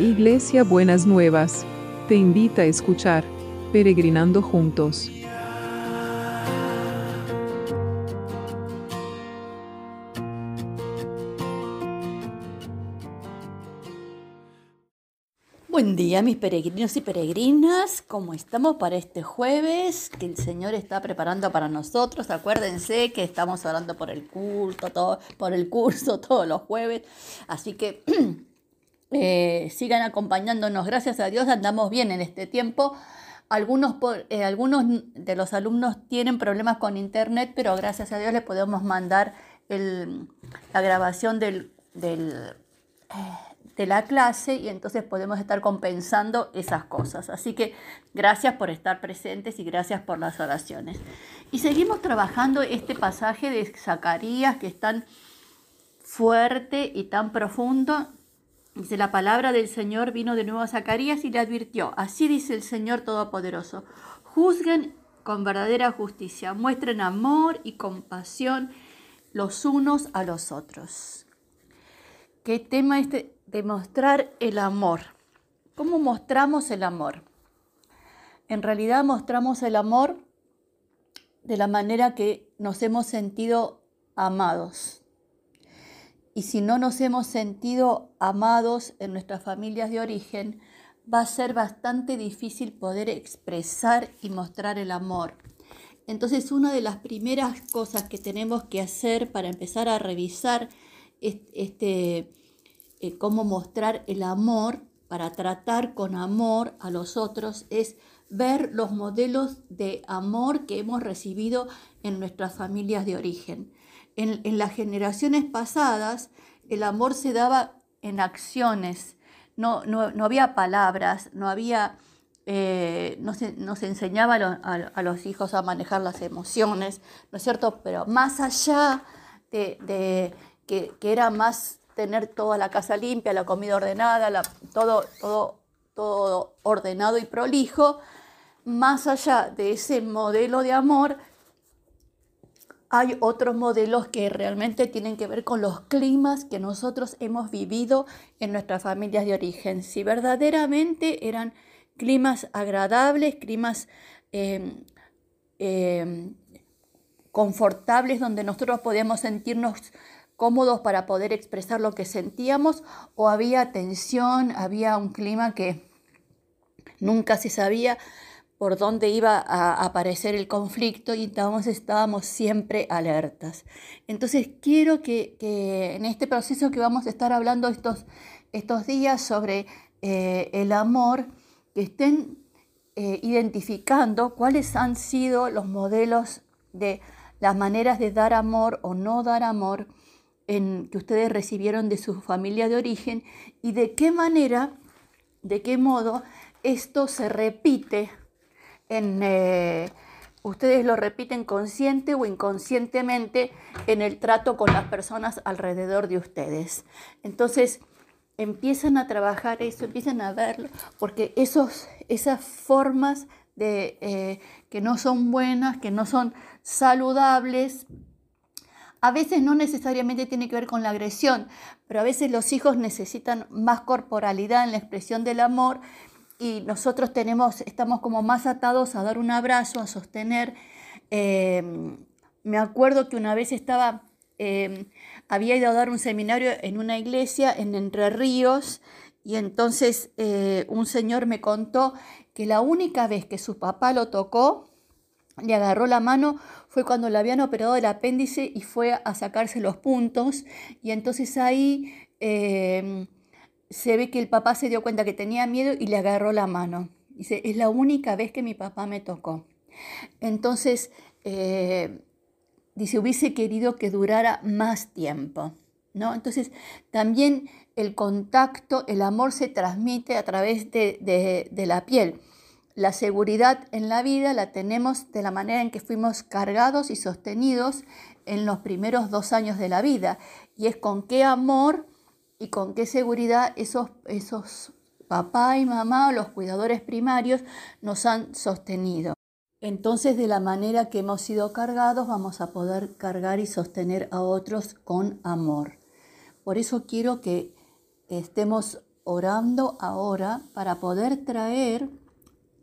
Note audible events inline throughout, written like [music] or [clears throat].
Iglesia Buenas Nuevas, te invita a escuchar Peregrinando Juntos. Buen día mis peregrinos y peregrinas, ¿cómo estamos para este jueves que el Señor está preparando para nosotros? Acuérdense que estamos orando por el culto, todo, por el curso [laughs] todos los jueves, así que [clears throat] eh, sigan acompañándonos, gracias a Dios andamos bien en este tiempo. Algunos, eh, algunos de los alumnos tienen problemas con internet, pero gracias a Dios les podemos mandar la grabación eh, de la clase y entonces podemos estar compensando esas cosas. Así que gracias por estar presentes y gracias por las oraciones. Y seguimos trabajando este pasaje de Zacarías que es tan fuerte y tan profundo. Dice, la palabra del Señor vino de nuevo a Zacarías y le advirtió, así dice el Señor Todopoderoso, juzguen con verdadera justicia, muestren amor y compasión los unos a los otros. ¿Qué tema este? Demostrar el amor. ¿Cómo mostramos el amor? En realidad mostramos el amor de la manera que nos hemos sentido amados. Y si no nos hemos sentido amados en nuestras familias de origen, va a ser bastante difícil poder expresar y mostrar el amor. Entonces, una de las primeras cosas que tenemos que hacer para empezar a revisar este, eh, cómo mostrar el amor para tratar con amor a los otros es ver los modelos de amor que hemos recibido en nuestras familias de origen. En, las generaciones pasadas, el amor se daba en acciones, no, no, había palabras, no había... Eh, no, se, enseñaba a, los hijos a manejar las emociones, ¿no es cierto? Pero más allá de, que, que, era más tener toda la casa limpia, la comida ordenada, todo, todo, todo ordenado y prolijo, más allá de ese modelo de amor, hay otros modelos que realmente tienen que ver con los climas que nosotros hemos vivido en nuestras familias de origen. Si verdaderamente eran climas agradables, climas em, em, confortables donde nosotros podíamos sentirnos cómodos para poder expresar lo que sentíamos o había tensión, había un clima que nunca se sabía por dónde iba a aparecer el conflicto y entonces estábamos siempre alertas. Entonces quiero que, en este proceso que vamos a estar hablando estos, estos días sobre eh, el amor, que estén eh, identificando cuáles han sido los modelos de las maneras de dar amor o no dar amor que ustedes recibieron de su familia de origen y de qué manera, de qué modo esto se repite Eh, ustedes lo repiten consciente o inconscientemente en el trato con las personas alrededor de ustedes. Entonces, empiezan a trabajar eso, empiezan a verlo, porque esos, esas formas de, eh, que no son buenas, que no son saludables, a veces no necesariamente tiene que ver con la agresión, pero a veces los hijos necesitan más corporalidad en la expresión del amor y nosotros tenemos, estamos como más atados a dar un abrazo, a sostener. Eh, me acuerdo que una vez estaba, eh, había ido a dar un seminario en una iglesia en Entre Ríos y entonces eh, un señor me contó que la única vez que su papá lo tocó, le agarró la mano fue cuando le habían operado el apéndice y fue a sacarse los puntos y entonces ahí em, se ve que el papá se dio cuenta que tenía miedo y le agarró la mano. Dice, es la única vez que mi papá me tocó. Entonces, eh, dice, hubiese querido que durara más tiempo. ¿no? Entonces, también el contacto, el amor se transmite a través de, de la piel. La seguridad en la vida la tenemos de la manera en que fuimos cargados y sostenidos en los primeros dos años de la vida. Y es con qué amor y con qué seguridad esos, esos papá y mamá o los cuidadores primarios nos han sostenido. Entonces, de la manera que hemos sido cargados, vamos a poder cargar y sostener a otros con amor. Por eso quiero que estemos orando ahora para poder traer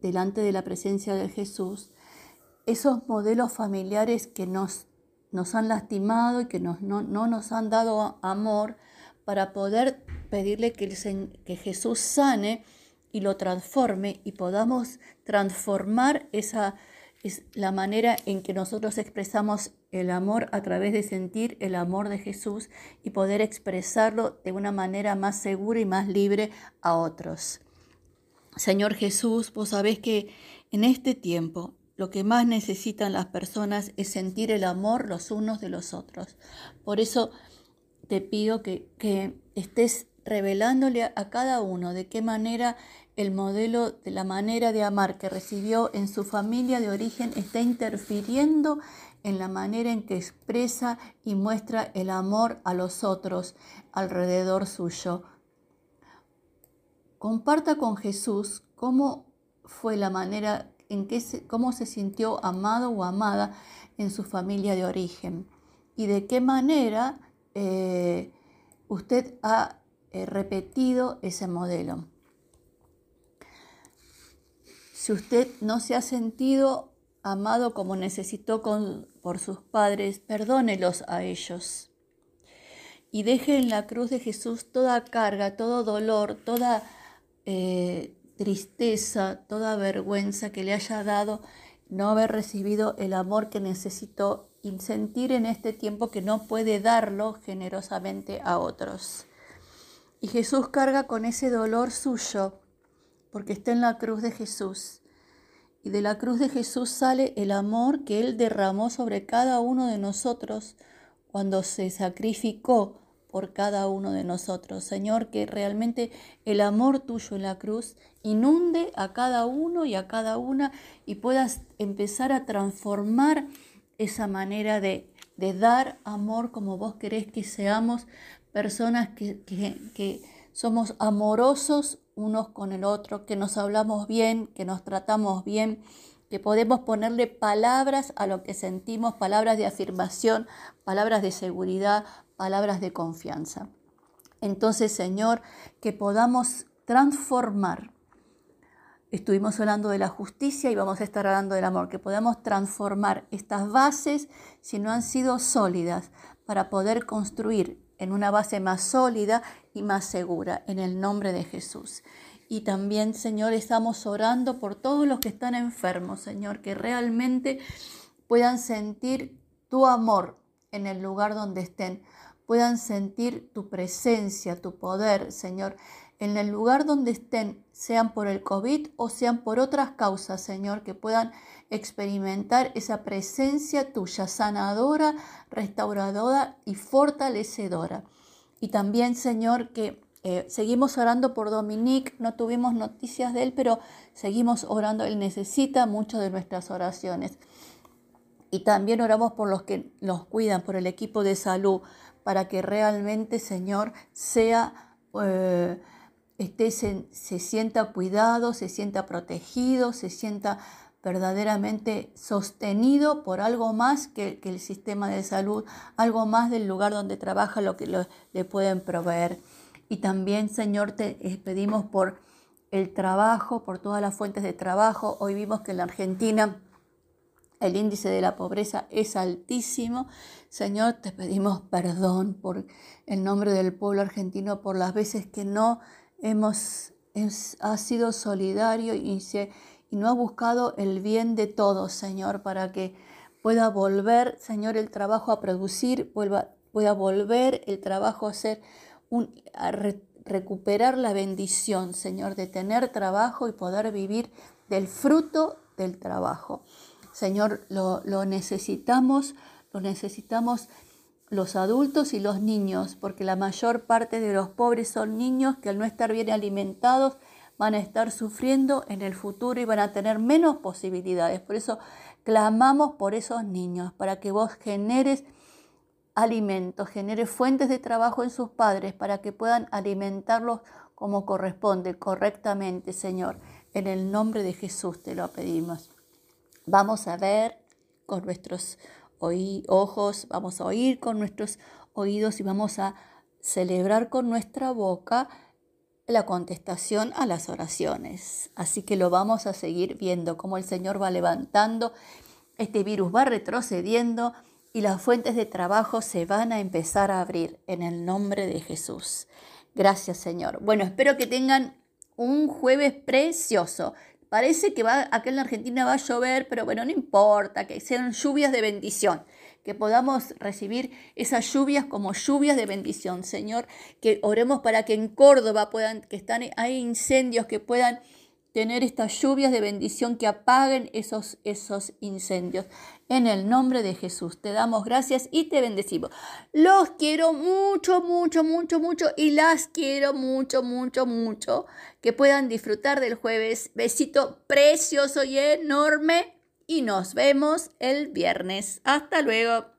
delante de la presencia de Jesús esos modelos familiares que nos, nos han lastimado y que no, nos han dado amor para poder pedirle que, Jesús sane y lo transforme y podamos transformar esa es la manera en que nosotros expresamos el amor a través de sentir el amor de Jesús y poder expresarlo de una manera más segura y más libre a otros. Señor Jesús, vos sabés que en este tiempo lo que más necesitan las personas es sentir el amor los unos de los otros. Por eso te pido que, que estés revelándole a cada uno de qué manera el modelo de la manera de amar que recibió en su familia de origen está interfiriendo en la manera en que expresa y muestra el amor a los otros alrededor suyo. Comparta con Jesús cómo fue la manera en que se, cómo se sintió amado o amada en su familia de origen y de qué manera eh, usted ha eh, repetido ese modelo. Si usted no se ha sentido amado como necesitó por sus padres, perdónelos a ellos. Y deje en la cruz de Jesús toda carga, todo dolor, toda eh, tristeza, toda vergüenza que le haya dado no haber recibido el amor que necesitó y sentir en este tiempo que no puede darlo generosamente a otros. Y Jesús carga con ese dolor suyo porque está en la cruz de Jesús. Y de la cruz de Jesús sale el amor que Él derramó sobre cada uno de nosotros cuando se sacrificó por cada uno de nosotros. Señor, que realmente el amor tuyo en la cruz inunde a cada uno y a cada una y puedas empezar a transformar esa manera de, de dar amor como vos querés que seamos personas que, que somos amorosos unos con el otro, que nos hablamos bien, que nos tratamos bien, que podemos ponerle palabras a lo que sentimos, palabras de afirmación, palabras de seguridad, palabras de confianza. Entonces, Señor, que podamos transformar. Estuvimos hablando de la justicia y vamos a estar hablando del amor, que podamos transformar estas bases si no han sido sólidas para poder construir en una base más sólida y más segura, en el nombre de Jesús. Y también, Señor, estamos orando por todos los que están enfermos, Señor, que realmente puedan sentir tu amor en el lugar donde estén, puedan sentir tu presencia, tu poder, Señor, en el lugar donde estén, sean por el COVID o sean por otras causas, Señor, que puedan experimentar esa presencia tuya, sanadora, restauradora y fortalecedora. Y también, Señor, que eh, seguimos orando por Dominique, no tuvimos noticias de él, pero seguimos orando, él necesita mucho de nuestras oraciones. Y también oramos por los que nos cuidan, por el equipo de salud, para que realmente, Señor, sea... Eh, esté, se, sienta cuidado, se sienta protegido, se sienta verdaderamente sostenido por algo más que, el sistema de salud, algo más del lugar donde trabaja, lo que le pueden proveer. Y también, Señor, te eh, pedimos por el trabajo, por todas las fuentes de trabajo. Hoy vimos que en la Argentina el índice de la pobreza es altísimo. Señor, te pedimos perdón por el nombre del pueblo argentino, por las veces que no hemos, ha sido solidario y, no ha buscado el bien de todos, Señor, para que pueda volver, Señor, el trabajo a producir, vuelva, pueda volver el trabajo a ser a recuperar la bendición, Señor, de tener trabajo y poder vivir del fruto del trabajo. Señor, lo necesitamos, lo necesitamos los adultos y los niños, porque la mayor parte de los pobres son niños que al no estar bien alimentados van a estar sufriendo en el futuro y van a tener menos posibilidades. Por eso clamamos por esos niños, para que vos generes alimentos, generes fuentes de trabajo en sus padres, para que puedan alimentarlos como corresponde, correctamente, Señor. En el nombre de Jesús te lo pedimos. Vamos a ver con nuestros ojos, vamos a oír con nuestros oídos y vamos a celebrar con nuestra boca la contestación a las oraciones. Así que lo vamos a seguir viendo, cómo el Señor va levantando, este virus va retrocediendo y las fuentes de trabajo se van a empezar a abrir en el nombre de Jesús. Gracias Señor. Bueno, espero que tengan un jueves precioso. Parece que va, acá en la Argentina va a llover, pero bueno, no importa, que sean lluvias de bendición, que podamos recibir esas lluvias como lluvias de bendición, Señor, que oremos para que en Córdoba puedan, que están, hay incendios que puedan tener estas lluvias de bendición que apaguen esos, esos incendios. En el nombre de Jesús te damos gracias y te bendecimos. Los quiero mucho, mucho, mucho, mucho y las quiero mucho, mucho, mucho. Que puedan disfrutar del jueves. Besito precioso y enorme y nos vemos el viernes. Hasta luego.